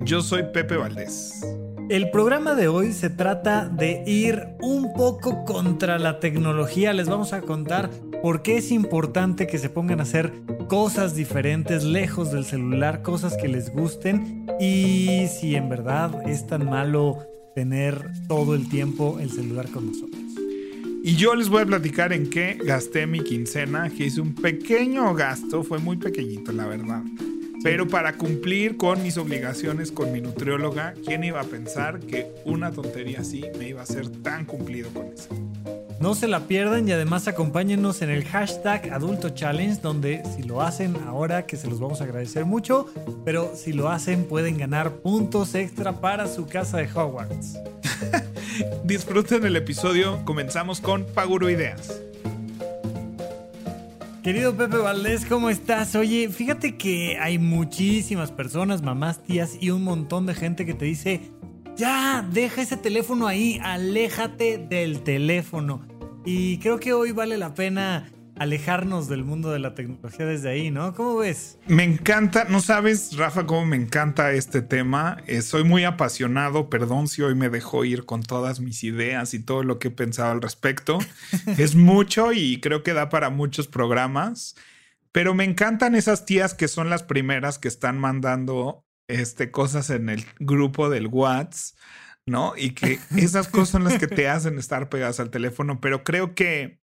Yo soy Pepe Valdés. El programa de hoy se trata de ir un poco contra la tecnología. Les vamos a contar por qué es importante que se pongan a hacer cosas diferentes lejos del celular, cosas que les gusten y si en verdad es tan malo tener todo el tiempo el celular con nosotros. Y yo les voy a platicar en qué gasté mi quincena, que hice un pequeño gasto, fue muy pequeñito la verdad pero para cumplir con mis obligaciones con mi nutrióloga, ¿quién iba a pensar que una tontería así me iba a hacer tan cumplido con eso? No se la pierdan y además acompáñenos en el hashtag Adulto Challenge, donde si lo hacen ahora, que se los vamos a agradecer mucho, pero si lo hacen pueden ganar puntos extra para su casa de Hogwarts. Disfruten el episodio, comenzamos con Paguro Ideas. Querido Pepe Valdés, ¿cómo estás? Oye, fíjate que hay muchísimas personas, mamás, tías y un montón de gente que te dice, ya, deja ese teléfono ahí, aléjate del teléfono. Y creo que hoy vale la pena alejarnos del mundo de la tecnología desde ahí, ¿no? ¿Cómo ves? Me encanta, no sabes, Rafa, cómo me encanta este tema. Eh, soy muy apasionado, perdón si hoy me dejó ir con todas mis ideas y todo lo que he pensado al respecto. es mucho y creo que da para muchos programas, pero me encantan esas tías que son las primeras que están mandando este, cosas en el grupo del WhatsApp. ¿No? Y que esas cosas son las que te hacen estar pegadas al teléfono, pero creo que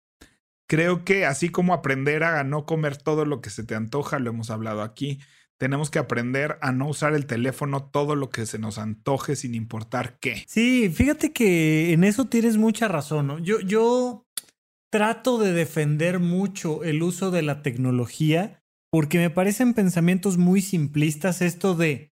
Creo que así como aprender a no comer todo lo que se te antoja, lo hemos hablado aquí, tenemos que aprender a no usar el teléfono todo lo que se nos antoje sin importar qué. Sí, fíjate que en eso tienes mucha razón. Yo, yo trato de defender mucho el uso de la tecnología porque me parecen pensamientos muy simplistas esto de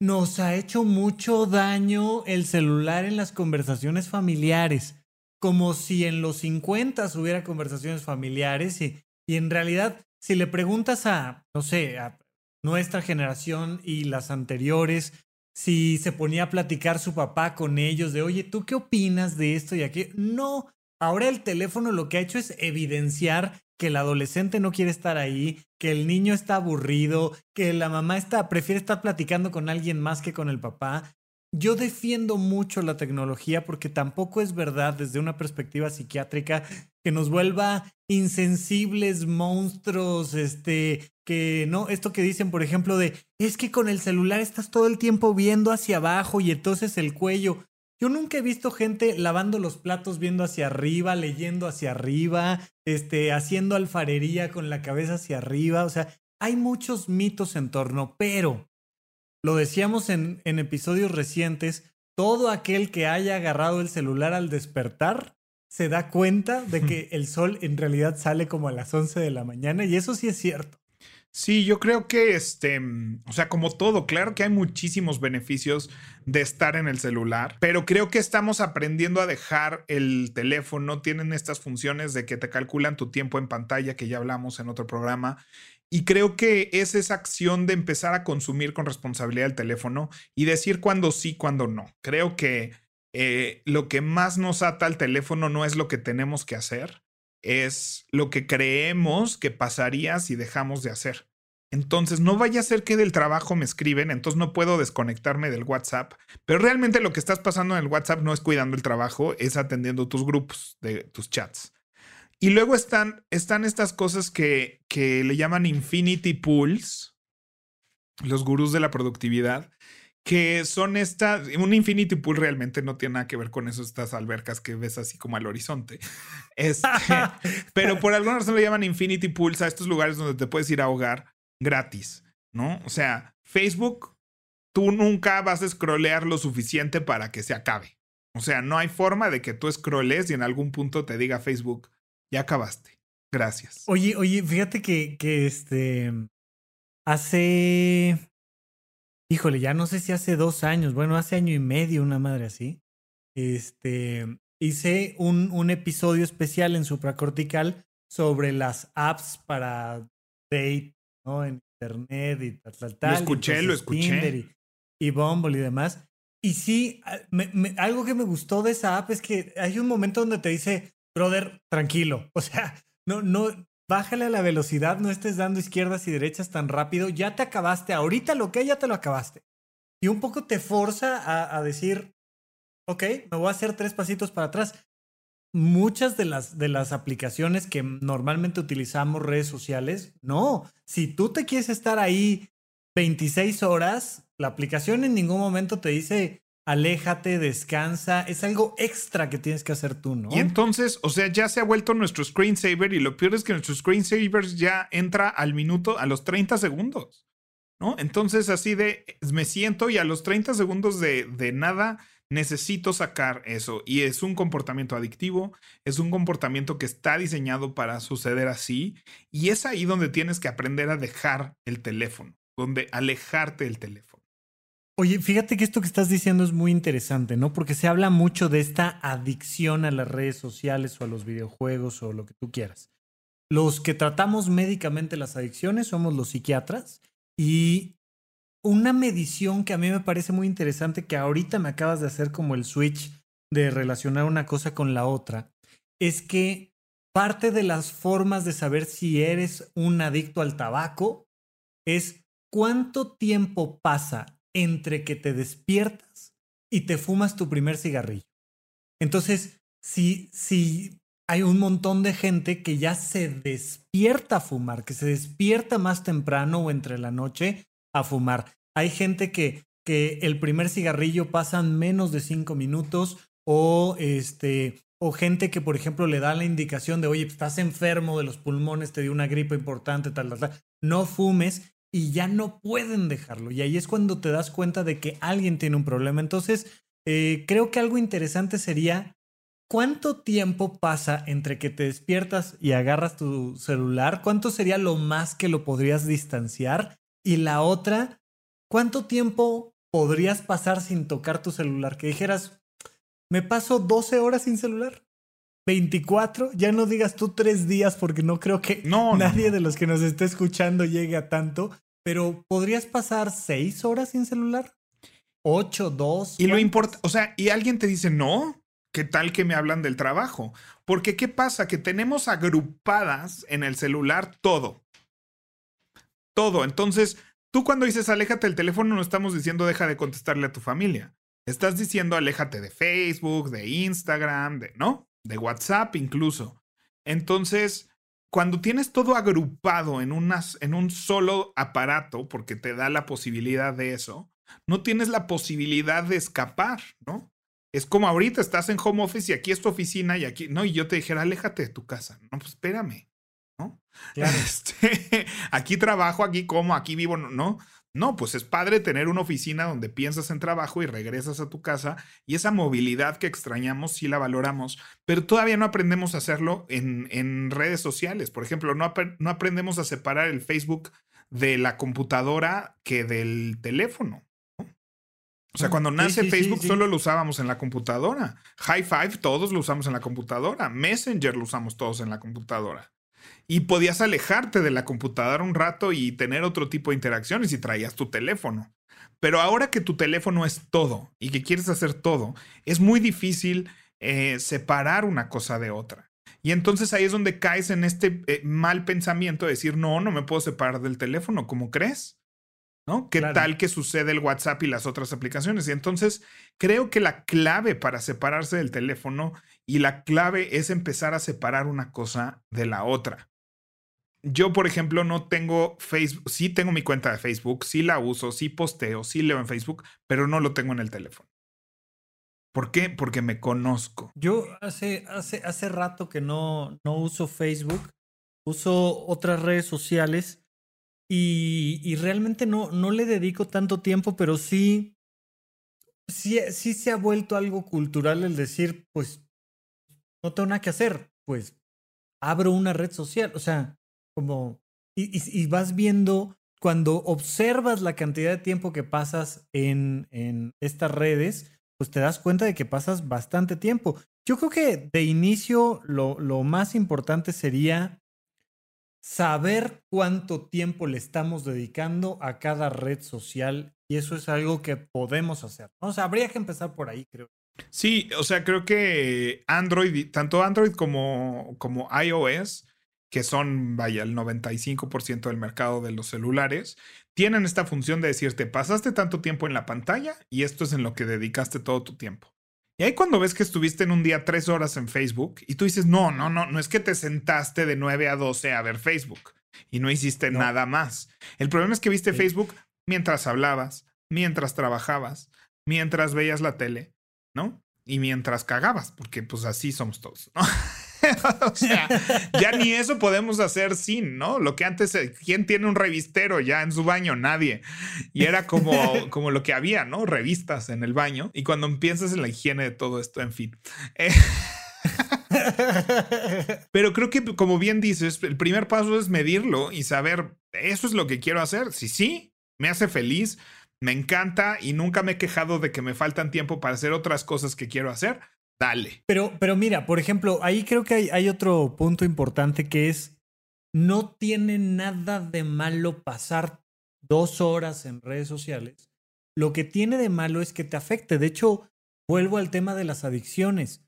nos ha hecho mucho daño el celular en las conversaciones familiares como si en los 50 hubiera conversaciones familiares y, y en realidad si le preguntas a, no sé, a nuestra generación y las anteriores, si se ponía a platicar su papá con ellos de, oye, ¿tú qué opinas de esto y aquí? No, ahora el teléfono lo que ha hecho es evidenciar que el adolescente no quiere estar ahí, que el niño está aburrido, que la mamá está, prefiere estar platicando con alguien más que con el papá. Yo defiendo mucho la tecnología porque tampoco es verdad desde una perspectiva psiquiátrica que nos vuelva insensibles monstruos, este, que no, esto que dicen, por ejemplo, de, es que con el celular estás todo el tiempo viendo hacia abajo y entonces el cuello. Yo nunca he visto gente lavando los platos viendo hacia arriba, leyendo hacia arriba, este, haciendo alfarería con la cabeza hacia arriba, o sea, hay muchos mitos en torno, pero lo decíamos en, en episodios recientes, todo aquel que haya agarrado el celular al despertar se da cuenta de que el sol en realidad sale como a las 11 de la mañana y eso sí es cierto. Sí, yo creo que este, o sea, como todo, claro que hay muchísimos beneficios de estar en el celular, pero creo que estamos aprendiendo a dejar el teléfono, tienen estas funciones de que te calculan tu tiempo en pantalla que ya hablamos en otro programa y creo que es esa acción de empezar a consumir con responsabilidad el teléfono y decir cuándo sí, cuándo no. Creo que eh, lo que más nos ata al teléfono no es lo que tenemos que hacer, es lo que creemos que pasaría si dejamos de hacer. Entonces, no vaya a ser que del trabajo me escriben, entonces no puedo desconectarme del WhatsApp, pero realmente lo que estás pasando en el WhatsApp no es cuidando el trabajo, es atendiendo tus grupos de tus chats. Y luego están, están estas cosas que, que le llaman Infinity Pools, los gurús de la productividad, que son estas, un Infinity Pool realmente no tiene nada que ver con eso, estas albercas que ves así como al horizonte. Este, pero por alguna razón le llaman Infinity Pools a estos lugares donde te puedes ir a ahogar gratis, ¿no? O sea, Facebook, tú nunca vas a scrollear lo suficiente para que se acabe. O sea, no hay forma de que tú scrolles y en algún punto te diga Facebook, ya acabaste. Gracias. Oye, oye, fíjate que, que este. Hace. híjole, ya no sé si hace dos años, bueno, hace año y medio, una madre así. Este, hice un, un episodio especial en supracortical sobre las apps para date, ¿no? En internet y tal, tal, tal. Lo escuché, lo escuché. Y, y, Bumble y demás. Y sí, algo que me gustó de esa app es que hay un momento donde te dice, brother, tranquilo. O sea, no, no, bájale a la velocidad, no estés dando izquierdas y derechas tan rápido. Ya te acabaste. Ahorita lo que ya te lo acabaste. Y un poco te forza a, a decir, ok, me voy a hacer tres pasitos para atrás muchas de las, de las aplicaciones que normalmente utilizamos redes sociales, no. Si tú te quieres estar ahí 26 horas, la aplicación en ningún momento te dice aléjate, descansa, es algo extra que tienes que hacer tú, ¿no? Y entonces, o sea, ya se ha vuelto nuestro screensaver y lo peor es que nuestro screensaver ya entra al minuto, a los 30 segundos, ¿no? Entonces, así de, me siento y a los 30 segundos de, de nada necesito sacar eso. Y es un comportamiento adictivo, es un comportamiento que está diseñado para suceder así. Y es ahí donde tienes que aprender a dejar el teléfono, donde alejarte del teléfono. Oye, fíjate que esto que estás diciendo es muy interesante, ¿no? Porque se habla mucho de esta adicción a las redes sociales o a los videojuegos o lo que tú quieras. Los que tratamos médicamente las adicciones somos los psiquiatras y una medición que a mí me parece muy interesante, que ahorita me acabas de hacer como el switch de relacionar una cosa con la otra, es que parte de las formas de saber si eres un adicto al tabaco es cuánto tiempo pasa entre que te despiertas y te fumas tu primer cigarrillo. Entonces, si, si hay un montón de gente que ya se despierta a fumar, que se despierta más temprano o entre la noche a fumar. Hay gente que, que el primer cigarrillo pasan menos de cinco minutos o este o gente que, por ejemplo, le da la indicación de, oye, estás enfermo de los pulmones, te dio una gripe importante, tal, tal, tal. No fumes y ya no pueden dejarlo. Y ahí es cuando te das cuenta de que alguien tiene un problema. Entonces, eh, creo que algo interesante sería, ¿cuánto tiempo pasa entre que te despiertas y agarras tu celular? ¿Cuánto sería lo más que lo podrías distanciar? Y la otra, ¿cuánto tiempo podrías pasar sin tocar tu celular? Que dijeras, me paso 12 horas sin celular. 24, ya no digas tú tres días porque no creo que nadie de los que nos esté escuchando llegue a tanto, pero podrías pasar 6 horas sin celular. 8, 2. Y lo importa, o sea, y alguien te dice, no, ¿qué tal que me hablan del trabajo? Porque ¿qué pasa? Que tenemos agrupadas en el celular todo todo. Entonces, tú cuando dices aléjate del teléfono, no estamos diciendo deja de contestarle a tu familia. Estás diciendo aléjate de Facebook, de Instagram, de, ¿no? De WhatsApp incluso. Entonces, cuando tienes todo agrupado en, unas, en un solo aparato, porque te da la posibilidad de eso, no tienes la posibilidad de escapar, ¿no? Es como ahorita estás en home office y aquí es tu oficina y aquí, no, y yo te dijera, aléjate de tu casa. No, pues espérame. ¿no? Este, aquí trabajo, aquí como, aquí vivo, ¿no? No, pues es padre tener una oficina donde piensas en trabajo y regresas a tu casa y esa movilidad que extrañamos sí la valoramos, pero todavía no aprendemos a hacerlo en, en redes sociales. Por ejemplo, no, no aprendemos a separar el Facebook de la computadora que del teléfono. O sea, cuando nace Facebook solo lo usábamos en la computadora. High Five todos lo usamos en la computadora. Messenger lo usamos todos en la computadora y podías alejarte de la computadora un rato y tener otro tipo de interacciones si traías tu teléfono. Pero ahora que tu teléfono es todo y que quieres hacer todo, es muy difícil eh, separar una cosa de otra. Y entonces ahí es donde caes en este eh, mal pensamiento de decir, no, no me puedo separar del teléfono, ¿cómo crees? ¿No? ¿Qué tal que sucede el WhatsApp y las otras aplicaciones? Y entonces creo que la clave para separarse del teléfono y la clave es empezar a separar una cosa de la otra. Yo, por ejemplo, no tengo Facebook, sí tengo mi cuenta de Facebook, sí la uso, sí posteo, sí leo en Facebook, pero no lo tengo en el teléfono. ¿Por qué? Porque me conozco. Yo hace, hace, hace rato que no, no uso Facebook, uso otras redes sociales y, y realmente no, no le dedico tanto tiempo, pero sí, sí, sí se ha vuelto algo cultural el decir, pues, no tengo nada que hacer, pues, abro una red social. O sea, como, y, vas viendo cuando observas la cantidad de tiempo que pasas en, en estas redes, pues te das cuenta de que pasas bastante tiempo. Yo creo que de inicio lo, lo más importante sería saber cuánto tiempo le estamos dedicando a cada red social y eso es algo que podemos hacer. O sea, habría que empezar por ahí, creo. Sí, o sea, creo que Android, tanto Android como, como iOS, que son, vaya, el 95% del mercado de los celulares, tienen esta función de decirte, pasaste tanto tiempo en la pantalla y esto es en lo que dedicaste todo tu tiempo. Y ahí cuando ves que estuviste en un día tres horas en Facebook y tú dices, no, no, no, no es que te sentaste de 9 a 12 a ver Facebook y no hiciste nada más. El problema es que viste Facebook mientras hablabas, mientras trabajabas, mientras veías la tele, ¿no? Y mientras cagabas, porque pues así somos todos, ¿no? o sea, ya ni eso podemos hacer sin, ¿no? Lo que antes, eh, ¿quién tiene un revistero ya en su baño? Nadie. Y era como, como lo que había, ¿no? Revistas en el baño. Y cuando piensas en la higiene de todo esto, en fin. Eh, pero creo que, como bien dices, el primer paso es medirlo y saber, ¿eso es lo que quiero hacer? Si sí, me hace feliz, me encanta y nunca me he quejado de que me faltan tiempo para hacer otras cosas que quiero hacer Dale. Pero, pero mira, por ejemplo, ahí creo que hay, hay otro punto importante que es, no tiene nada de malo pasar dos horas en redes sociales. Lo que tiene de malo es que te afecte. De hecho, vuelvo al tema de las adicciones.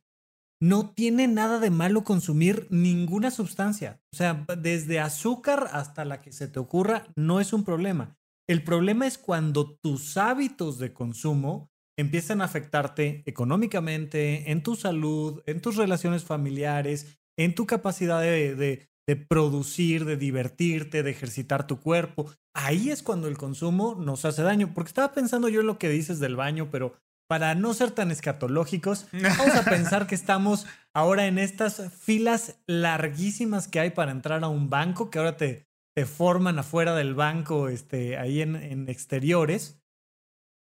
No tiene nada de malo consumir ninguna sustancia. O sea, desde azúcar hasta la que se te ocurra, no es un problema. El problema es cuando tus hábitos de consumo empiezan a afectarte económicamente, en tu salud, en tus relaciones familiares, en tu capacidad de, producir, de divertirte, de ejercitar tu cuerpo. Ahí es cuando el consumo nos hace daño. Porque estaba pensando yo en lo que dices del baño, pero para no ser tan escatológicos, vamos a pensar que estamos ahora en estas filas larguísimas que hay para entrar a un banco, que ahora te, te forman afuera del banco, este, ahí en, en exteriores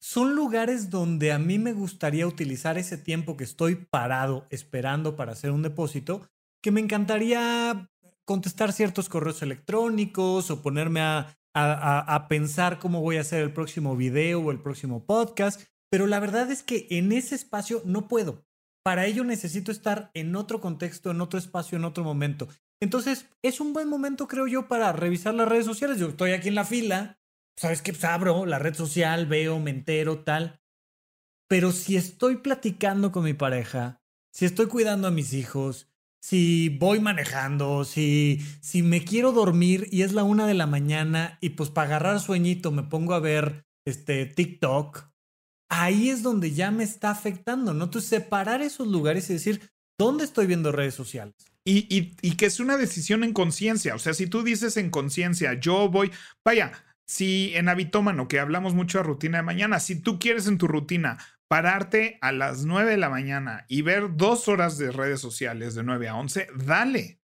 son lugares donde a mí me gustaría utilizar ese tiempo que estoy parado esperando para hacer un depósito, que me encantaría contestar ciertos correos electrónicos o ponerme a, a, pensar cómo voy a hacer el próximo video o el próximo podcast, pero la verdad es que en ese espacio no puedo. Para ello necesito estar en otro contexto, en otro espacio, en otro momento. Entonces, es un buen momento, creo yo, para revisar las redes sociales. Yo estoy aquí en la fila, ¿sabes qué? Pues abro la red social, veo, me entero, tal. Pero si estoy platicando con mi pareja, si estoy cuidando a mis hijos, si voy manejando, si, si me quiero dormir y es la una de la mañana y pues para agarrar sueñito me pongo a ver este TikTok, ahí es donde ya me está afectando, ¿no? Entonces separar esos lugares y decir, ¿dónde estoy viendo redes sociales? Y, y, y que es una decisión en conciencia, o sea, si tú dices en conciencia, yo voy, vaya, si en Habitómano, que hablamos mucho de rutina de mañana, si tú quieres en tu rutina pararte a las 9 de la mañana y ver dos horas de redes sociales de 9 a 11, dale,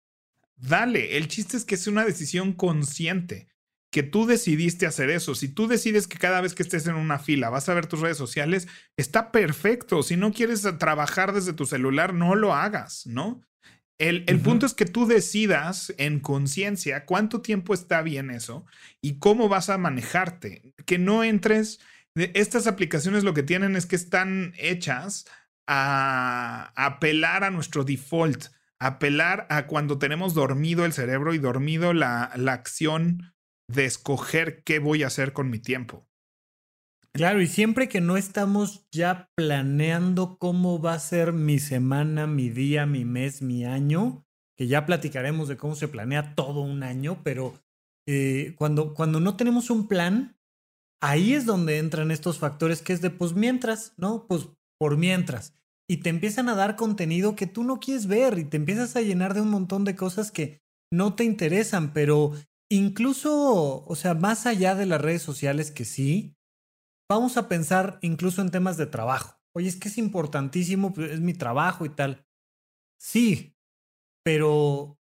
dale. El chiste es que es una decisión consciente, que tú decidiste hacer eso. Si tú decides que cada vez que estés en una fila vas a ver tus redes sociales, está perfecto. Si no quieres trabajar desde tu celular, no lo hagas, ¿no? El, punto es que tú decidas en conciencia cuánto tiempo está bien eso y cómo vas a manejarte. Que no entres. Estas aplicaciones lo que tienen es que están hechas a, apelar a nuestro default, apelar a cuando tenemos dormido el cerebro y dormido la, la acción de escoger qué voy a hacer con mi tiempo. Claro, y siempre que no estamos ya planeando cómo va a ser mi semana, mi día, mi mes, mi año, que ya platicaremos de cómo se planea todo un año, pero eh, cuando, cuando no tenemos un plan, ahí es donde entran estos factores que es de pues mientras, ¿no? Pues por mientras. Y te empiezan a dar contenido que tú no quieres ver y te empiezas a llenar de un montón de cosas que no te interesan, pero incluso, o sea, más allá de las redes sociales que sí, vamos a pensar incluso en temas de trabajo. Oye, es que es importantísimo, pues, es mi trabajo y tal. Sí, pero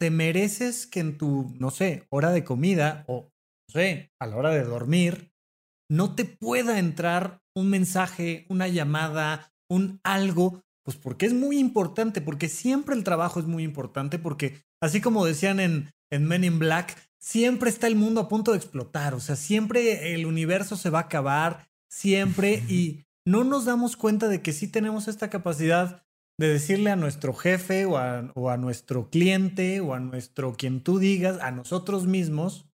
te mereces que en tu, no sé, hora de comida o, no sé, a la hora de dormir, no te pueda entrar un mensaje, una llamada, un algo, pues porque es muy importante, porque siempre el trabajo es muy importante, porque así como decían en, en Men in Black, siempre está el mundo a punto de explotar, o sea, siempre el universo se va a acabar, siempre, y no nos damos cuenta de que sí tenemos esta capacidad de decirle a nuestro jefe o a, o a nuestro cliente o a nuestro quien tú digas, a nosotros mismos,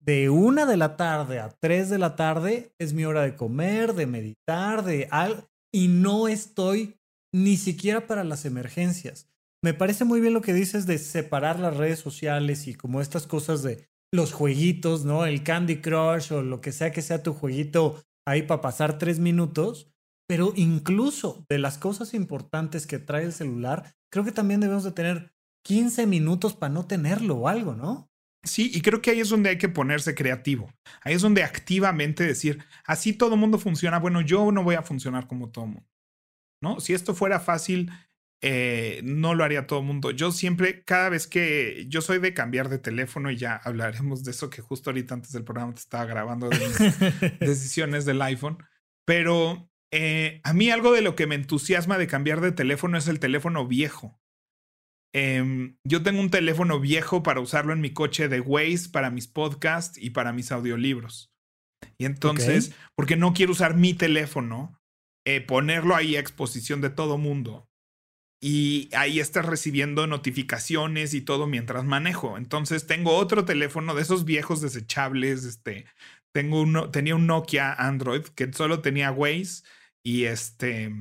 de una de la tarde a tres de la tarde es mi hora de comer, de meditar, de algo, y no estoy ni siquiera para las emergencias. Me parece muy bien lo que dices de separar las redes sociales y como estas cosas de los jueguitos, ¿no? El Candy Crush o lo que sea que sea tu jueguito ahí para pasar tres minutos. Pero incluso de las cosas importantes que trae el celular, creo que también debemos de tener 15 minutos para no tenerlo o algo, ¿no? Sí, y creo que ahí es donde hay que ponerse creativo. Ahí es donde activamente decir, así todo mundo funciona, bueno, yo no voy a funcionar como todo mundo. ¿No? Si esto fuera fácil, eh, no lo haría todo el mundo. Yo siempre, cada vez que yo soy de cambiar de teléfono y ya hablaremos de eso que justo ahorita antes del programa te estaba grabando de mis decisiones del iPhone, pero eh, a mí algo de lo que me entusiasma de cambiar de teléfono es el teléfono viejo. Em, yo tengo un teléfono viejo para usarlo en mi coche de Waze, para mis podcasts y para mis audiolibros. Y entonces, porque no quiero usar mi teléfono, eh, ponerlo ahí a exposición de todo mundo y ahí estás recibiendo notificaciones y todo mientras manejo. Entonces tengo otro teléfono de esos viejos desechables, este, tengo uno, tenía un Nokia Android que solo tenía Waze y este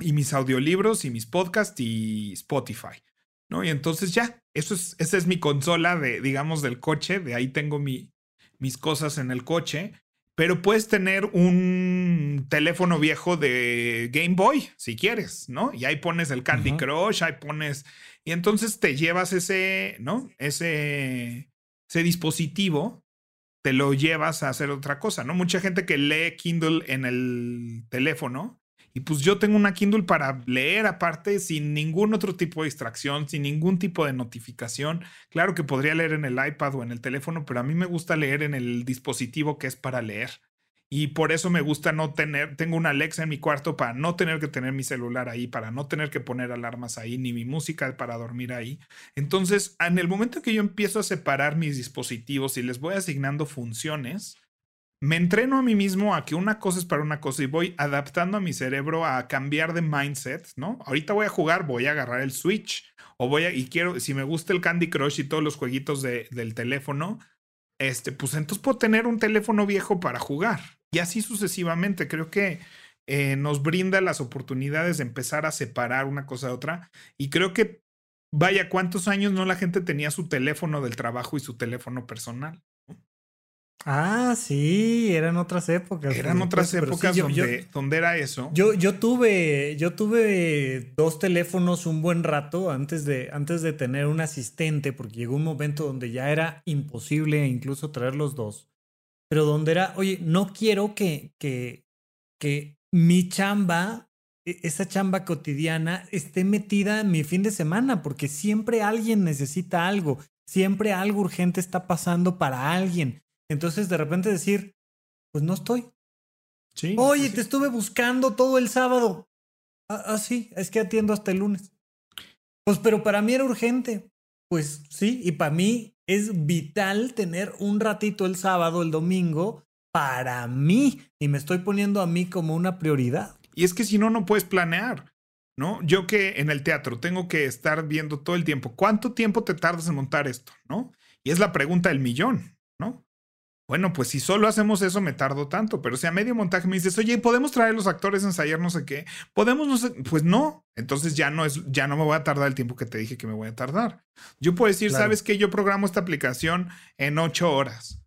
y mis audiolibros y mis podcasts y Spotify, ¿no? Y entonces ya, eso es esa es mi consola de digamos del coche, de ahí tengo mi mis cosas en el coche pero puedes tener un teléfono viejo de Game Boy, si quieres, ¿no? Y ahí pones el Candy Crush, ahí pones... Y entonces te llevas ese, ¿no? Ese, ese dispositivo, te lo llevas a hacer otra cosa, ¿no? Mucha gente que lee Kindle en el teléfono y pues yo tengo una Kindle para leer aparte sin ningún otro tipo de distracción, sin ningún tipo de notificación. Claro que podría leer en el iPad o en el teléfono, pero a mí me gusta leer en el dispositivo que es para leer. Y por eso me gusta no tener, tengo una Alexa en mi cuarto para no tener que tener mi celular ahí, para no tener que poner alarmas ahí, ni mi música para dormir ahí. Entonces, en el momento que yo empiezo a separar mis dispositivos y les voy asignando funciones, me entreno a mí mismo a que una cosa es para una cosa y voy adaptando a mi cerebro a cambiar de mindset, ¿no? Ahorita voy a jugar, voy a agarrar el Switch o voy a, y quiero, si me gusta el Candy Crush y todos los jueguitos de, del teléfono, este, pues entonces puedo tener un teléfono viejo para jugar. Y así sucesivamente, creo que eh, nos brinda las oportunidades de empezar a separar una cosa de otra. Y creo que, vaya, ¿cuántos años no la gente tenía su teléfono del trabajo y su teléfono personal? Ah, sí, eran otras épocas. Eran otras épocas donde, era eso. Yo, yo tuve, yo tuve dos teléfonos un buen rato antes de, antes de tener un asistente, porque llegó un momento donde ya era imposible incluso traer los dos. Pero donde era, oye, no quiero que, que, que mi chamba, e, esa chamba cotidiana, esté metida en mi fin de semana, porque siempre alguien necesita algo, siempre algo urgente está pasando para alguien. Entonces de repente decir, pues no estoy. Sí. Oye, pues te estuve buscando todo el sábado. Ah, ah, sí, es que atiendo hasta el lunes. Pues pero para mí era urgente. Pues sí, y para mí es vital tener un ratito el sábado, el domingo, para mí. Y me estoy poniendo a mí como una prioridad. Y es que si no, no puedes planear. ¿No? Yo que en el teatro tengo que estar viendo todo el tiempo. ¿Cuánto tiempo te tardas en montar esto? ¿No? Y es la pregunta del millón, ¿no? Bueno, pues si solo hacemos eso me tardo tanto, pero si a medio montaje me dices, oye, ¿podemos traer los actores a ensayar no sé qué? ¿Podemos no sé? Pues no, entonces ya no es, ya no me voy a tardar el tiempo que te dije que me voy a tardar. Yo puedo decir, ¿sabes qué? Yo programo esta aplicación en ocho horas.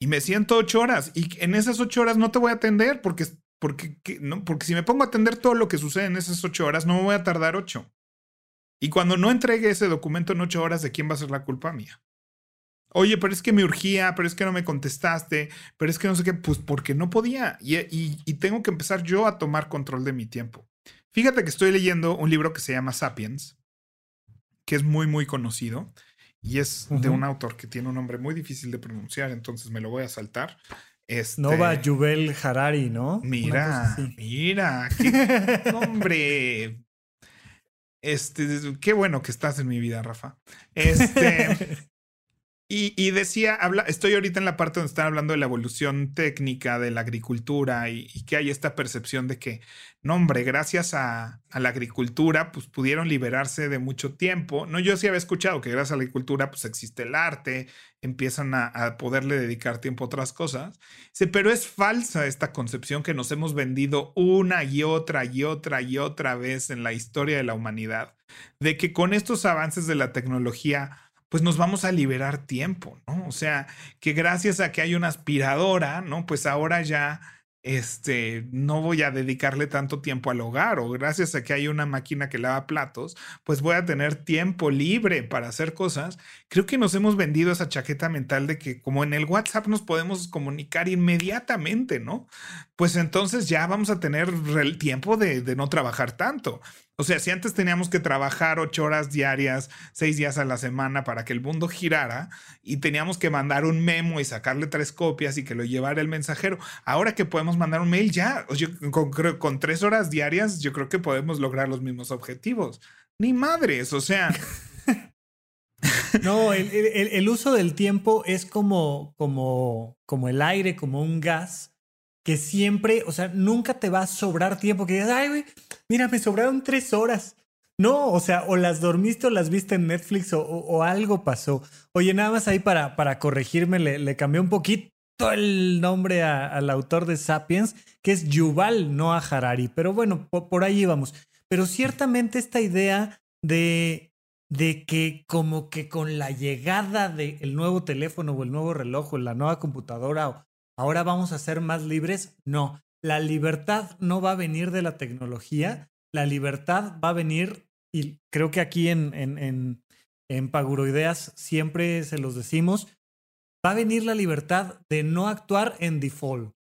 Y me siento ocho horas y en esas ocho horas no te voy a atender porque, porque, no, porque si me pongo a atender todo lo que sucede en esas ocho horas, no me voy a tardar ocho. Y cuando no entregue ese documento en ocho horas, ¿de quién va a ser la culpa mía? Oye, pero es que me urgía, pero es que no me contestaste, pero es que no sé qué, pues porque no podía. Y, y, tengo que empezar yo a tomar control de mi tiempo. Fíjate que estoy leyendo un libro que se llama Sapiens, que es muy, muy conocido. Y es de un autor que tiene un nombre muy difícil de pronunciar, entonces me lo voy a saltar. Este, Nova Yuvel Harari, ¿no? Mira, mira, qué nombre. Este, qué bueno que estás en mi vida, Rafa. Este, Y, decía, estoy ahorita en la parte donde están hablando de la evolución técnica de la agricultura y, que hay esta percepción de que, no hombre, gracias a, la agricultura, pues pudieron liberarse de mucho tiempo. No, yo sí había escuchado que gracias a la agricultura, pues existe el arte, empiezan a, a poderle dedicar tiempo a otras cosas. pero es falsa esta concepción que nos hemos vendido una y otra y otra y otra vez en la historia de la humanidad, de que con estos avances de la tecnología, pues nos vamos a liberar tiempo, ¿no? O sea, que gracias a que hay una aspiradora, ¿no? Pues ahora ya este, no voy a dedicarle tanto tiempo al hogar o gracias a que hay una máquina que lava platos, pues voy a tener tiempo libre para hacer cosas. Creo que nos hemos vendido esa chaqueta mental de que como en el WhatsApp nos podemos comunicar inmediatamente, ¿no? Pues entonces ya vamos a tener el tiempo de, no trabajar tanto. O sea, si antes teníamos que trabajar ocho horas diarias, seis días a la semana para que el mundo girara y teníamos que mandar un memo y sacarle tres copias y que lo llevara el mensajero, ahora que podemos mandar un mail ya, con, con tres horas diarias, yo creo que podemos lograr los mismos objetivos. Ni madres, o sea. No, el, uso del tiempo es como, como, como el aire, como un gas que siempre, o sea, nunca te va a sobrar tiempo que digas, ay, güey, mira, me sobraron tres horas. No, o sea, o las dormiste o las viste en Netflix o, algo pasó. Oye, nada más ahí para, para corregirme, le, le cambié un poquito el nombre al autor de Sapiens, que es Yuval Noah Harari. Pero bueno, por, ahí vamos. Pero ciertamente esta idea de, de que como que con la llegada del nuevo teléfono o el nuevo reloj o la nueva computadora ahora vamos a ser más libres. No, la libertad no va a venir de la tecnología, la libertad va a venir, y creo que aquí en, en, en, en Paguroideas siempre se los decimos, va a venir la libertad de no actuar en default,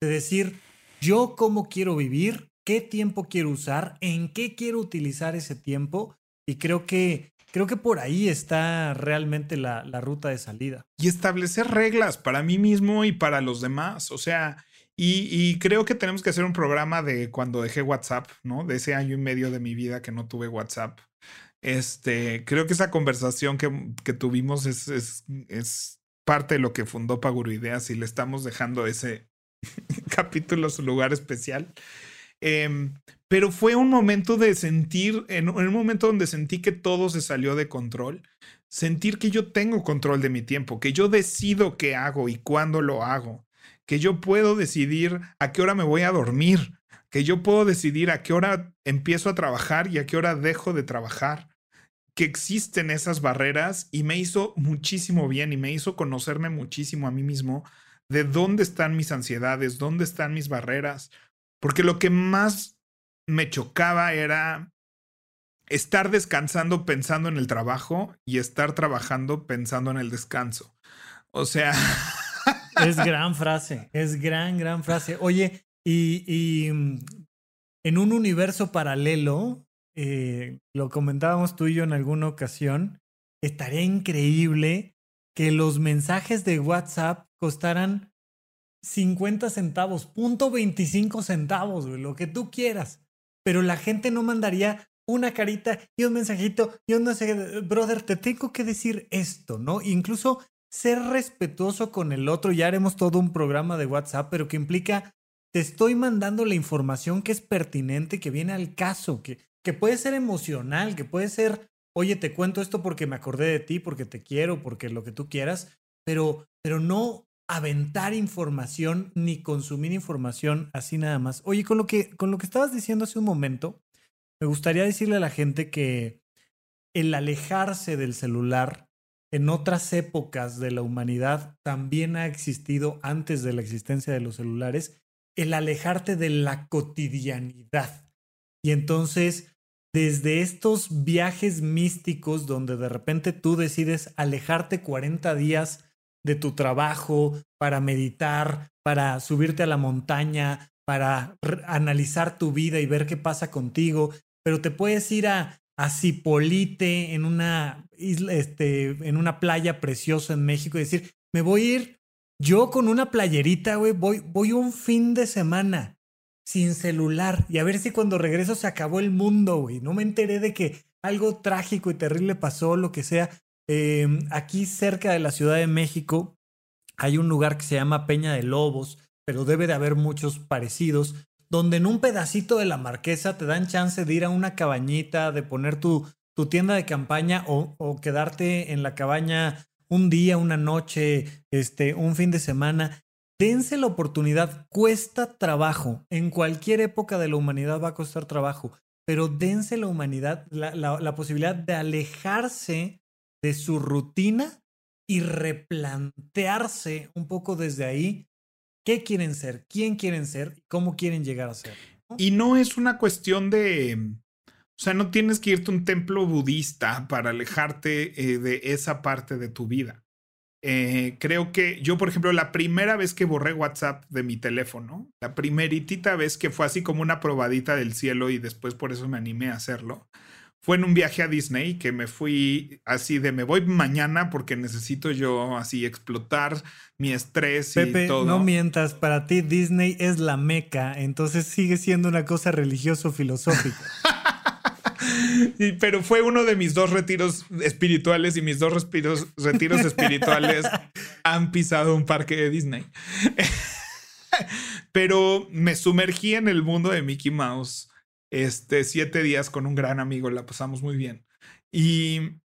de decir, yo cómo quiero vivir, qué tiempo quiero usar, en qué quiero utilizar ese tiempo, y creo que Creo que por ahí está realmente la, ruta de salida. Y establecer reglas para mí mismo y para los demás. O sea, y, creo que tenemos que hacer un programa de cuando dejé WhatsApp, ¿no? De ese año y medio de mi vida que no tuve WhatsApp. Este, creo que esa conversación que, tuvimos es, es, parte de lo que fundó Paguro Ideas y le estamos dejando ese capítulo su lugar especial. Em, pero fue un momento de sentir, en, un momento donde sentí que todo se salió de control, sentir que yo tengo control de mi tiempo, que yo decido qué hago y cuándo lo hago, que yo puedo decidir a qué hora me voy a dormir, que yo puedo decidir a qué hora empiezo a trabajar y a qué hora dejo de trabajar, que existen esas barreras y me hizo muchísimo bien y me hizo conocerme muchísimo a mí mismo de dónde están mis ansiedades, dónde están mis barreras, porque lo que más me chocaba era estar descansando pensando en el trabajo y estar trabajando pensando en el descanso. O sea... es gran frase, es gran, gran frase. Oye, y, mm, en un universo paralelo, eh, lo comentábamos tú y yo en alguna ocasión, estaría increíble que los mensajes de WhatsApp costaran 50 centavos, punto 25 centavos, lo que tú quieras. Pero la gente no mandaría una carita y un mensajito y un no sé, brother, te tengo que decir esto, ¿no? Incluso ser respetuoso con el otro, ya haremos todo un programa de WhatsApp, pero que implica, te estoy mandando la información que es pertinente, que viene al caso, que, que puede ser emocional, que puede ser, oye, te cuento esto porque me acordé de ti, porque te quiero, porque lo que tú quieras, pero, pero no aventar información ni consumir información así nada más. Oye, con lo que, con lo que estabas diciendo hace un momento, me gustaría decirle a la gente que el alejarse del celular en otras épocas de la humanidad también ha existido antes de la existencia de los celulares, el alejarte de la cotidianidad. Y entonces, desde estos viajes místicos donde de repente tú decides alejarte 40 días de tu trabajo, para meditar, para subirte a la montaña, para analizar tu vida y ver qué pasa contigo, pero te puedes ir a, a Cipolite en una isla, este, en una playa preciosa en México y decir, me voy a ir yo con una playerita, güey, voy, voy un fin de semana sin celular y a ver si cuando regreso se acabó el mundo, güey. No me enteré de que algo trágico y terrible pasó, lo que sea, Em, aquí cerca de la Ciudad de México hay un lugar que se llama Peña de Lobos, pero debe de haber muchos parecidos, donde en un pedacito de la marquesa te dan chance de ir a una cabañita, de poner tu, tu tienda de campaña o, quedarte en la cabaña un día, una noche, este, un fin de semana. Dense la oportunidad, cuesta trabajo. En cualquier época de la humanidad va a costar trabajo, pero dense la humanidad la, la posibilidad de alejarse de su rutina y replantearse un poco desde ahí qué quieren ser, quién quieren ser y cómo quieren llegar a ser. Y no es una cuestión de, o sea, no tienes que irte a un templo budista para alejarte eh, de esa parte de tu vida. Eh, creo que yo, por ejemplo, la primera vez que borré WhatsApp de mi teléfono, la primeritita vez que fue así como una probadita del cielo y después por eso me animé a hacerlo, fue en un viaje a Disney que me fui así de me voy mañana porque necesito yo así explotar mi estrés Pepe, y todo. No mientas, para ti Disney es la meca, entonces sigue siendo una cosa religioso filosófica. pero fue uno de mis dos retiros espirituales y mis dos retiros, retiros espirituales han pisado un parque de Disney. pero me sumergí en el mundo de Mickey Mouse este, siete días con un gran amigo, la pasamos muy bien. Y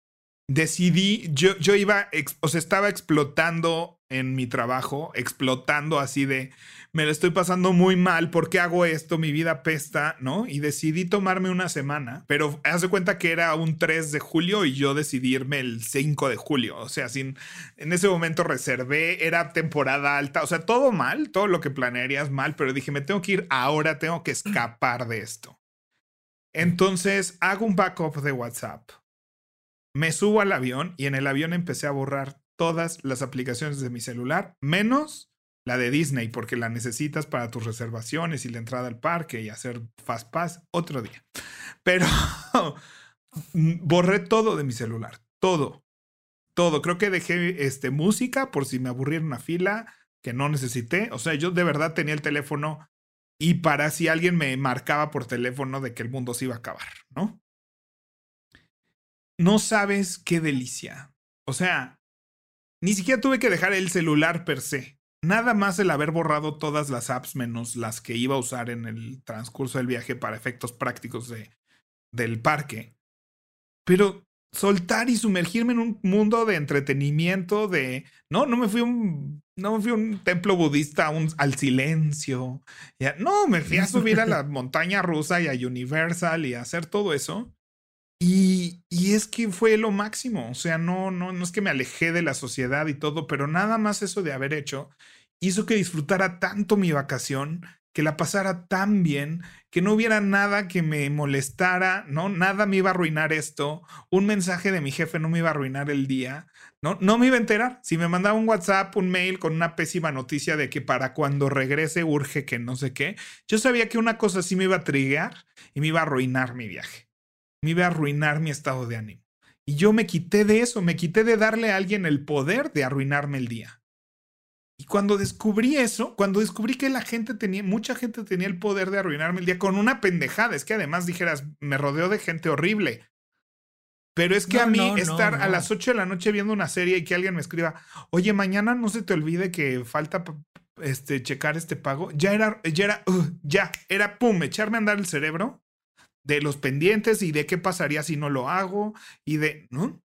decidí, yo, yo iba, o sea, estaba explotando en mi trabajo, explotando así de, me lo estoy pasando muy mal, ¿por qué hago esto? Mi vida pesta, ¿no? Y decidí tomarme una semana, pero haz de cuenta que era un 3 de julio y yo decidí irme el 5 de julio, o sea, sin, en ese momento reservé, era temporada alta, o sea, todo mal, todo lo que planearías mal, pero dije, me tengo que ir ahora, tengo que escapar de esto. Entonces hago un backup de WhatsApp. Me subo al avión y en el avión empecé a borrar todas las aplicaciones de mi celular, menos la de Disney, porque la necesitas para tus reservaciones y la entrada al parque y hacer Fast Pass otro día. Pero borré todo de mi celular, todo, todo. Creo que dejé este, música por si me aburriera una fila que no necesité. O sea, yo de verdad tenía el teléfono y para si alguien me marcaba por teléfono de que el mundo se iba a acabar, ¿no? No sabes qué delicia. O sea, ni siquiera tuve que dejar el celular per se. Nada más el haber borrado todas las apps menos las que iba a usar en el transcurso del viaje para efectos prácticos de, del parque. Pero soltar y sumergirme en un mundo de entretenimiento, de... No, no me fui a un, no me fui a un templo budista un, al silencio. Ya, no, me fui a subir a la montaña rusa y a Universal y a hacer todo eso. Y, y, es que fue lo máximo. O sea, no, no, no es que me alejé de la sociedad y todo, pero nada más eso de haber hecho hizo que disfrutara tanto mi vacación que la pasara tan bien, que no hubiera nada que me molestara, ¿no? Nada me iba a arruinar esto, un mensaje de mi jefe no me iba a arruinar el día, ¿no? No me iba a enterar. Si me mandaba un WhatsApp, un mail con una pésima noticia de que para cuando regrese urge que no sé qué, yo sabía que una cosa sí me iba a triguear y me iba a arruinar mi viaje. Me iba a arruinar mi estado de ánimo. Y yo me quité de eso, me quité de darle a alguien el poder de arruinarme el día. Y cuando descubrí eso, cuando descubrí que la gente tenía, mucha gente tenía el poder de arruinarme el día con una pendejada, es que además dijeras, me rodeo de gente horrible. Pero es que a mí estar a las 8 de la noche viendo una serie y que alguien me escriba, oye, mañana no se te olvide que falta este, checar este pago, ya era, ya era, uh, ya, era pum, echarme a andar el cerebro de los pendientes y de qué pasaría si no lo hago y de, ¿no?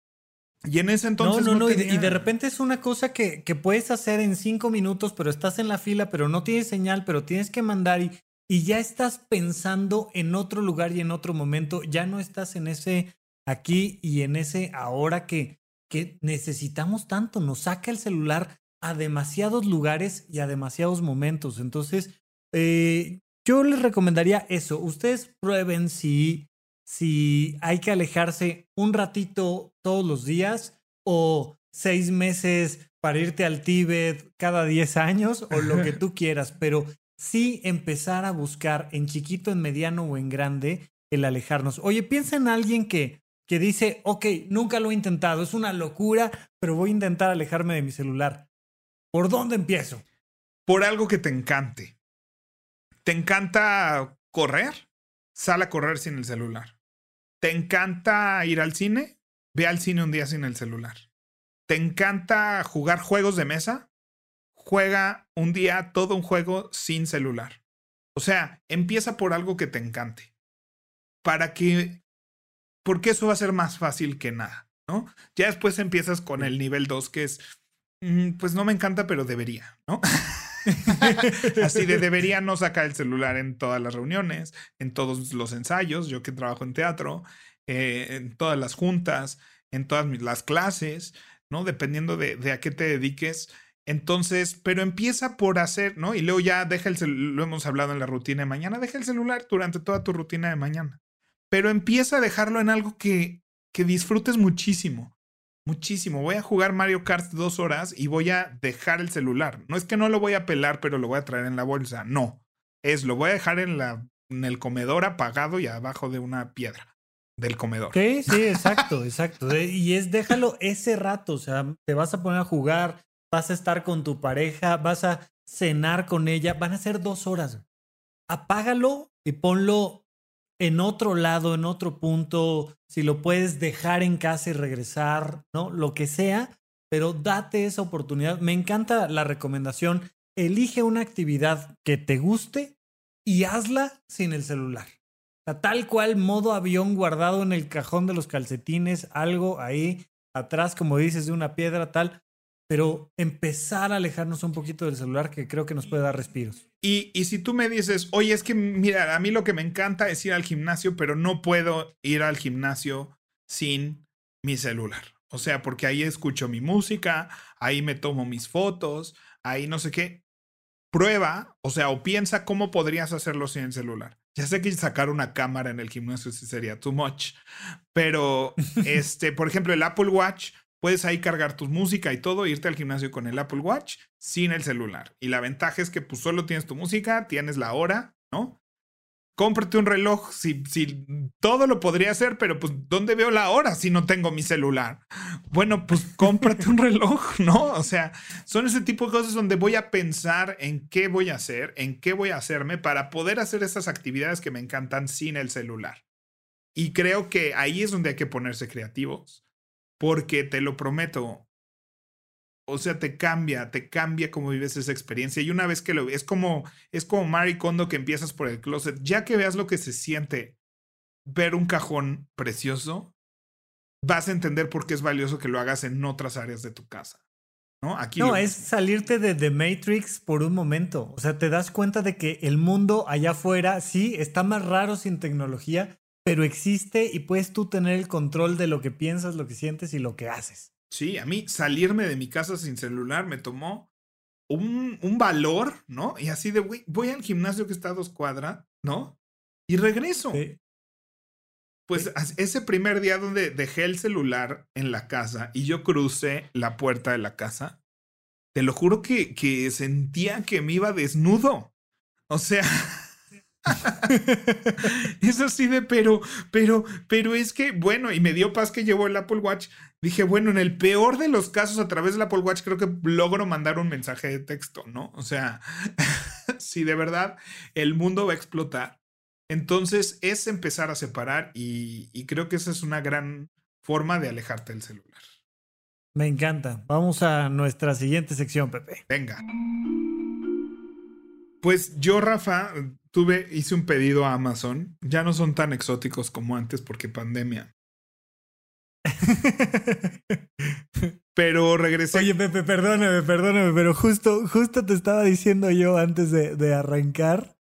Y en ese entonces. No, no, no. Y, de, repente es una cosa que, que, puedes hacer en cinco minutos, pero estás en la fila, pero no tienes señal, pero tienes que mandar y, y ya estás pensando en otro lugar y en otro momento. Ya no estás en ese aquí y en ese ahora que, que necesitamos tanto. Nos saca el celular a demasiados lugares y a demasiados momentos. Entonces, eh, yo les recomendaría eso. Ustedes prueben si si hay que alejarse un ratito todos los días o seis meses para irte al Tíbet cada diez años o lo que tú quieras, pero sí empezar a buscar en chiquito, en mediano o en grande el alejarnos. Oye, piensa en alguien que, que dice, ok, nunca lo he intentado, es una locura, pero voy a intentar alejarme de mi celular. ¿Por dónde empiezo? Por algo que te encante. ¿Te encanta correr? Sal a correr sin el celular. ¿Te encanta ir al cine? ve al cine un día sin el celular. ¿Te encanta jugar juegos de mesa? Juega un día todo un juego sin celular. O sea, empieza por algo que te encante. Para que, porque eso va a ser más fácil que nada, ¿no? Ya después empiezas con el nivel 2, que es, mm, pues no me encanta, pero debería, ¿no? Así de debería no sacar el celular en todas las reuniones, en todos los ensayos, yo que trabajo en teatro, eh, en todas las juntas, en todas las clases, ¿no? Dependiendo de, de, a qué te dediques. Entonces, pero empieza por hacer, ¿no? Y luego ya deja el celular, lo hemos hablado en la rutina de mañana, deja el celular durante toda tu rutina de mañana. Pero empieza a dejarlo en algo que, que disfrutes muchísimo muchísimo. Voy a jugar Mario Kart dos horas y voy a dejar el celular. No es que no lo voy a pelar, pero lo voy a traer en la bolsa. No. Es lo voy a dejar en, la, en el comedor apagado y abajo de una piedra del comedor. Sí, sí, exacto, exacto. Y es déjalo ese rato. O sea, te vas a poner a jugar, vas a estar con tu pareja, vas a cenar con ella. Van a ser dos horas. Apágalo y ponlo en otro lado, en otro punto, si lo puedes dejar en casa y regresar, ¿no? Lo que sea, pero date esa oportunidad. Me encanta la recomendación. Elige una actividad que te guste y hazla sin el celular. tal cual, modo avión guardado en el cajón de los calcetines, algo ahí atrás, como dices, de una piedra, tal pero empezar a alejarnos un poquito del celular que creo que nos puede dar respiros. Y, y, si tú me dices, oye, es que mira, a mí lo que me encanta es ir al gimnasio, pero no puedo ir al gimnasio sin mi celular. O sea, porque ahí escucho mi música, ahí me tomo mis fotos, ahí no sé qué. Prueba, o sea, o piensa cómo podrías hacerlo sin el celular. Ya sé que sacar una cámara en el gimnasio sí sería too much, pero este, por ejemplo, el Apple Watch Puedes ahí cargar tu música y todo, irte al gimnasio con el Apple Watch sin el celular. Y la ventaja es que pues solo tienes tu música, tienes la hora, ¿no? Cómprate un reloj, si, si todo lo podría hacer, pero pues ¿dónde veo la hora si no tengo mi celular? Bueno, pues cómprate un reloj, ¿no? O sea, son ese tipo de cosas donde voy a pensar en qué voy a hacer, en qué voy a hacerme para poder hacer esas actividades que me encantan sin el celular. Y creo que ahí es donde hay que ponerse creativos porque te lo prometo. O sea, te cambia, te cambia cómo vives esa experiencia. Y una vez que lo es como, es como Marie Kondo que empiezas por el closet, ya que veas lo que se siente ver un cajón precioso, vas a entender por qué es valioso que lo hagas en otras áreas de tu casa. ¿No? Aquí no, es salirte de The Matrix por un momento. O sea, te das cuenta de que el mundo allá afuera sí está más raro sin tecnología, pero existe y puedes tú tener el control de lo que piensas, lo que sientes y lo que haces. Sí, a mí salirme de mi casa sin celular me tomó un, un valor, ¿no? Y así de, voy al gimnasio que está a dos cuadras, ¿no? Y regreso. Pues ese primer día donde dejé el celular en la casa y yo crucé la puerta de la casa, te lo juro que, que sentía que me iba desnudo. O sea, Eso así de, pero, pero, pero es que, bueno, y me dio paz que llevó el Apple Watch. Dije, bueno, en el peor de los casos, a través del Apple Watch, creo que logro mandar un mensaje de texto, ¿no? O sea, si de verdad el mundo va a explotar, entonces es empezar a separar y, y creo que esa es una gran forma de alejarte del celular. Me encanta. Vamos a nuestra siguiente sección, Pepe. Venga. Pues yo, Rafa, hice un pedido a Amazon. Ya no son tan exóticos como antes porque pandemia. pero regresé. Oye, Pepe, perdóname, perdóname, pero justo, justo te estaba diciendo yo antes de, arrancar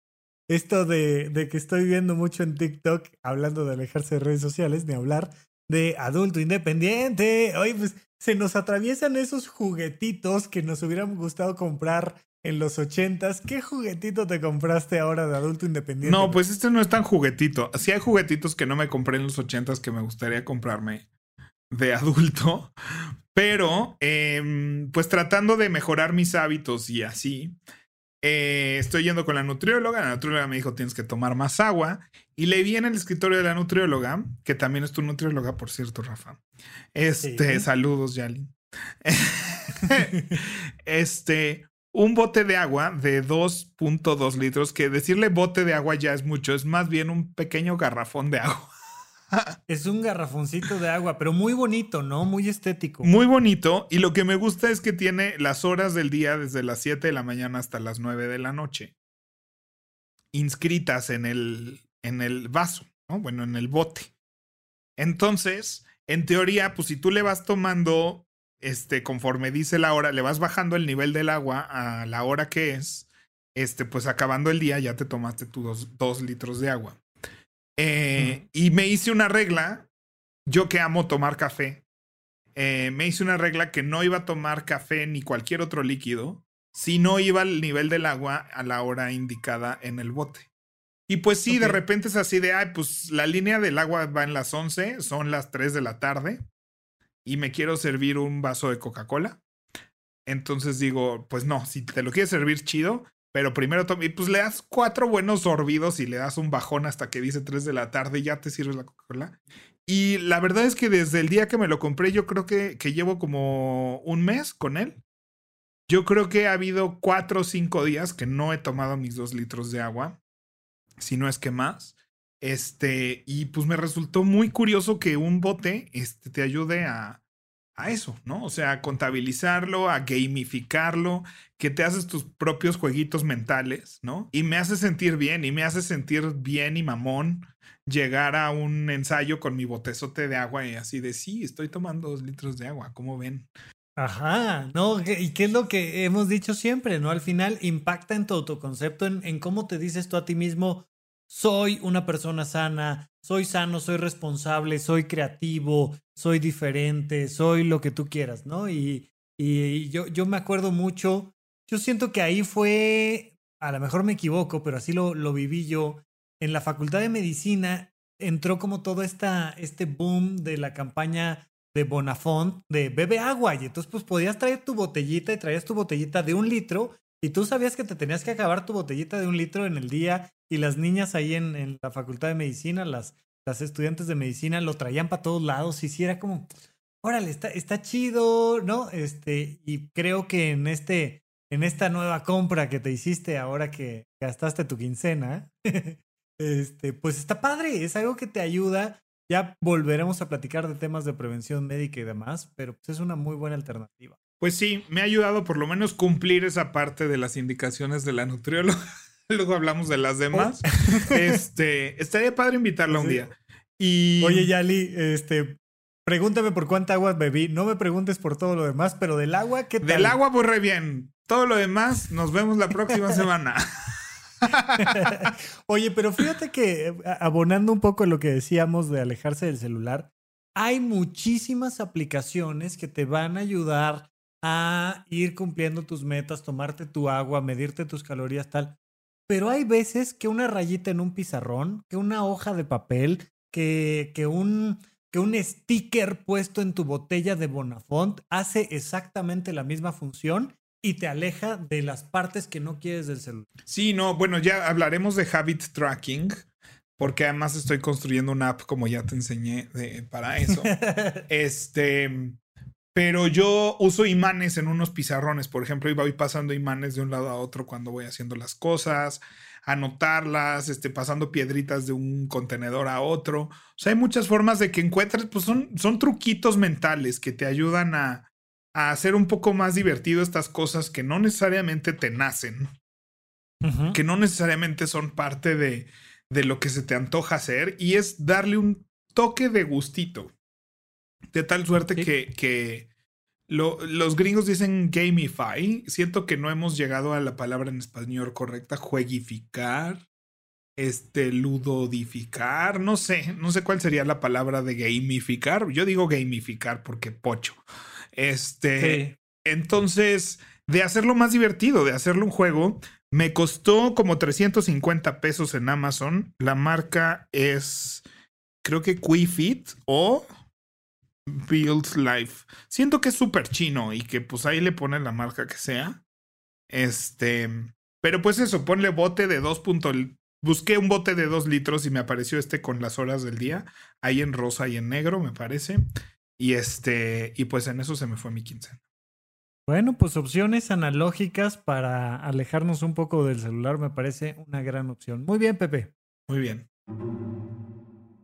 esto de, que estoy viendo mucho en TikTok, hablando de alejarse de redes sociales, de hablar de adulto independiente. Oye, pues se nos atraviesan esos juguetitos que nos hubieran gustado comprar en los ochentas. ¿Qué juguetito te compraste ahora de adulto independiente? No, pues este no es tan juguetito. Sí hay juguetitos que no me compré en los ochentas que me gustaría comprarme de adulto. Pero, em, pues tratando de mejorar mis hábitos y así, eh, estoy yendo con la nutrióloga. La nutrióloga me dijo tienes que tomar más agua. Y le vi en el escritorio de la nutrióloga, que también es tu nutrióloga, por cierto, Rafa. Este, saludos, Yali. este, un bote de agua de 2.2 litros, que decirle bote de agua ya es mucho, es más bien un pequeño garrafón de agua. es un garrafoncito de agua, pero muy bonito, ¿no? Muy estético. Muy bonito. Y lo que me gusta es que tiene las horas del día desde las 7 de la mañana hasta las 9 de la noche. Inscritas en el, en el vaso, ¿no? Bueno, en el bote. Entonces, en teoría, pues si tú le vas tomando, este, conforme dice la hora, le vas bajando el nivel del agua a la hora que es, este, pues acabando el día ya te tomaste tus dos, litros de agua. Eh, y me hice una regla, yo que amo tomar café, eh, me hice una regla que no iba a tomar café ni cualquier otro líquido si no iba al nivel del agua a la hora indicada en el bote. Y pues sí, de repente es así de, ay, pues la línea del agua va en las 11, son las 3 de la tarde y me quiero servir un vaso de Coca-Cola. Entonces digo, pues no, si te lo quieres servir chido, pero primero y pues le das cuatro buenos sorbidos y le das un bajón hasta que dice 3 de la tarde y ya te sirves la Coca-Cola. Y la verdad es que desde el día que me lo compré, yo creo que, que llevo como un mes con él. Yo creo que ha habido cuatro o cinco días que no he tomado mis dos litros de agua si no es que más. Este, y pues me resultó muy curioso que un bote este, te ayude a, a eso, ¿no? O sea, a contabilizarlo, a gamificarlo, que te haces tus propios jueguitos mentales, ¿no? Y me hace sentir bien, y me hace sentir bien y mamón llegar a un ensayo con mi botezote de agua y así de, sí, estoy tomando dos litros de agua, ¿cómo ven? Ajá, no, y qué es lo que hemos dicho siempre, ¿no? Al final impacta en tu autoconcepto, en, en cómo te dices tú a ti mismo, soy una persona sana, soy sano, soy responsable, soy creativo, soy diferente, soy lo que tú quieras, ¿no? Y, y yo, yo me acuerdo mucho, yo siento que ahí fue, a lo mejor me equivoco, pero así lo, lo viví yo, en la Facultad de Medicina entró como todo esta, este boom de la campaña de Bonafont de bebe agua y entonces pues podías traer tu botellita y traías tu botellita de un litro y tú sabías que te tenías que acabar tu botellita de un litro en el día y las niñas ahí en, la facultad de medicina, las, estudiantes de medicina lo traían para todos lados y si era como, órale, está, está chido, ¿no? Este, y creo que en este, en esta nueva compra que te hiciste ahora que gastaste tu quincena, este, pues está padre, es algo que te ayuda ya volveremos a platicar de temas de prevención médica y demás, pero pues es una muy buena alternativa. Pues sí, me ha ayudado por lo menos cumplir esa parte de las indicaciones de la nutrióloga. Luego hablamos de las oh. demás. Este, estaría padre invitarla un día. Y... Oye, Yali, este, pregúntame por cuánta agua bebí. No me preguntes por todo lo demás, pero del agua, ¿qué tal? Del agua, re bien. Todo lo demás, nos vemos la próxima semana. Oye, pero fíjate que eh, abonando un poco lo que decíamos de alejarse del celular, hay muchísimas aplicaciones que te van a ayudar a ir cumpliendo tus metas, tomarte tu agua, medirte tus calorías, tal. Pero hay veces que una rayita en un pizarrón, que una hoja de papel, que, que, un, que un sticker puesto en tu botella de Bonafont hace exactamente la misma función y te aleja de las partes que no quieres del celular. Sí, no, bueno, ya hablaremos de habit tracking, porque además estoy construyendo una app como ya te enseñé para eso. este, pero yo uso imanes en unos pizarrones, por ejemplo, y voy pasando imanes de un lado a otro cuando voy haciendo las cosas, anotarlas, este, pasando piedritas de un contenedor a otro. O sea, hay muchas formas de que encuentres, pues son, son truquitos mentales que te ayudan a, a hacer un poco más divertido estas cosas que no necesariamente te nacen, que no necesariamente son parte de, de lo que se te antoja hacer, y es darle un toque de gustito. De tal suerte que, que lo, los gringos dicen gamify. Siento que no hemos llegado a la palabra en español correcta, jueguificar, este, ludodificar, no sé, no sé cuál sería la palabra de gamificar. Yo digo gamificar porque pocho. Este, entonces, de hacerlo más divertido, de hacerlo un juego, me costó como 350 pesos en Amazon. La marca es, creo que QuiFit o Build Life. Siento que es súper chino y que pues ahí le ponen la marca que sea. Este, pero pues eso, ponle bote de 2. Busqué un bote de 2 litros y me apareció este con las horas del día. Ahí en rosa y en negro, me parece. Y este, y pues en eso se me fue mi quincena. Bueno, pues opciones analógicas para alejarnos un poco del celular me parece una gran opción. Muy bien, Pepe. Muy bien.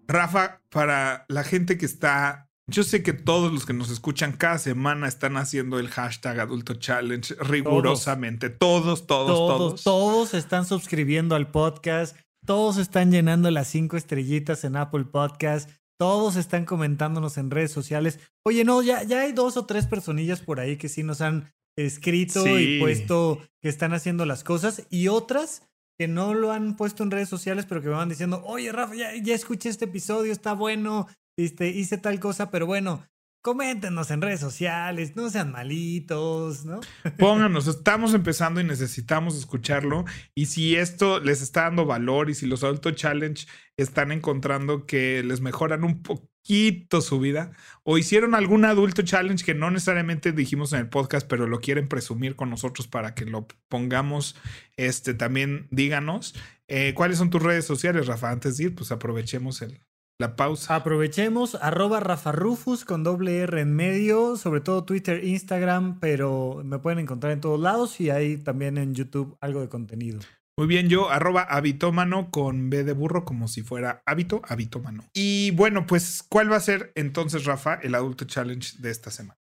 Rafa, para la gente que está yo sé que todos los que nos escuchan cada semana están haciendo el hashtag Adulto Challenge rigurosamente. Todos, todos, todos. Todos, todos están suscribiendo al podcast. Todos están llenando las cinco estrellitas en Apple Podcast. Todos están comentándonos en redes sociales. Oye, no, ya, ya hay dos o tres personillas por ahí que sí nos han escrito y puesto que están haciendo las cosas. Y otras que no lo han puesto en redes sociales, pero que me van diciendo, oye, Rafa, ya, ya escuché este episodio, está bueno, este, hice tal cosa, pero bueno, coméntenos en redes sociales, no sean malitos, ¿no? Pónganos, estamos empezando y necesitamos escucharlo. Y si esto les está dando valor y si los Adulto Challenge están encontrando que les mejoran un poquito su vida o hicieron algún Adulto Challenge que no necesariamente dijimos en el podcast, pero lo quieren presumir con nosotros para que lo pongamos, este, también díganos. Eh, ¿Cuáles son tus redes sociales, Rafa? Antes de ir, pues aprovechemos el, la pausa. Aprovechemos arroba Rafa Rufus con doble R en medio, sobre todo Twitter, Instagram, pero me pueden encontrar en todos lados y hay también en YouTube algo de contenido. Muy bien, yo arroba habitómano con B de burro como si fuera hábito, habitómano. Y bueno, pues, ¿cuál va a ser entonces, Rafa, el adulto challenge de esta semana?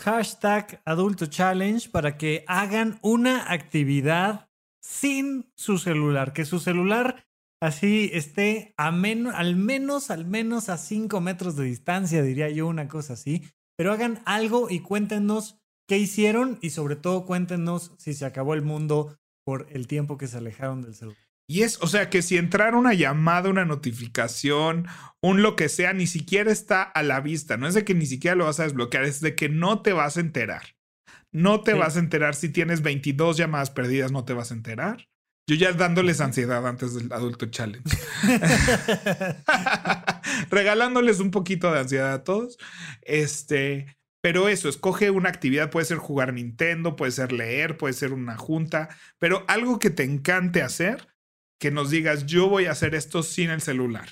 Hashtag adulto challenge para que hagan una actividad sin su celular, que su celular así esté a menos, al menos, al menos a 5 metros de distancia, diría yo, una cosa así. Pero hagan algo y cuéntenos qué hicieron y sobre todo cuéntenos si se acabó el mundo por el tiempo que se alejaron del celular. Y es, o sea, que si entrar una llamada, una notificación, un lo que sea, ni siquiera está a la vista. No es de que ni siquiera lo vas a desbloquear, es de que no te vas a enterar. No te vas a enterar si tienes 22 llamadas perdidas, no te vas a enterar. Yo ya dándoles ansiedad antes del adulto challenge. Regalándoles un poquito de ansiedad a todos. Este, pero eso, escoge una actividad, puede ser jugar Nintendo, puede ser leer, puede ser una junta, pero algo que te encante hacer, que nos digas, yo voy a hacer esto sin el celular.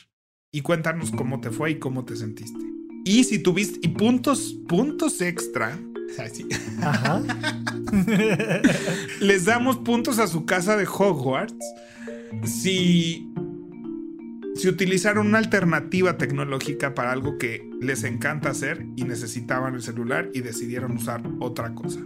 Y cuéntanos cómo te fue y cómo te sentiste. Y si tuviste, y puntos, puntos extra Les damos puntos a su casa de Hogwarts si, si utilizaron una alternativa tecnológica para algo que les encanta hacer y necesitaban el celular y decidieron usar otra cosa.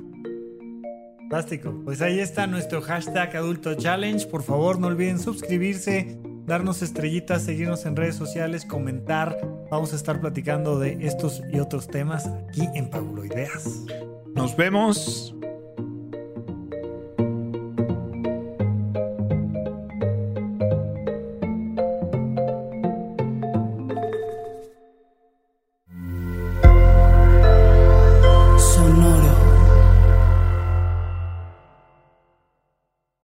Fantástico. Pues ahí está nuestro hashtag Adulto Challenge. Por favor, no olviden suscribirse, darnos estrellitas, seguirnos en redes sociales, comentar. Vamos a estar platicando de estos y otros temas aquí en Paulo Ideas. Nos vemos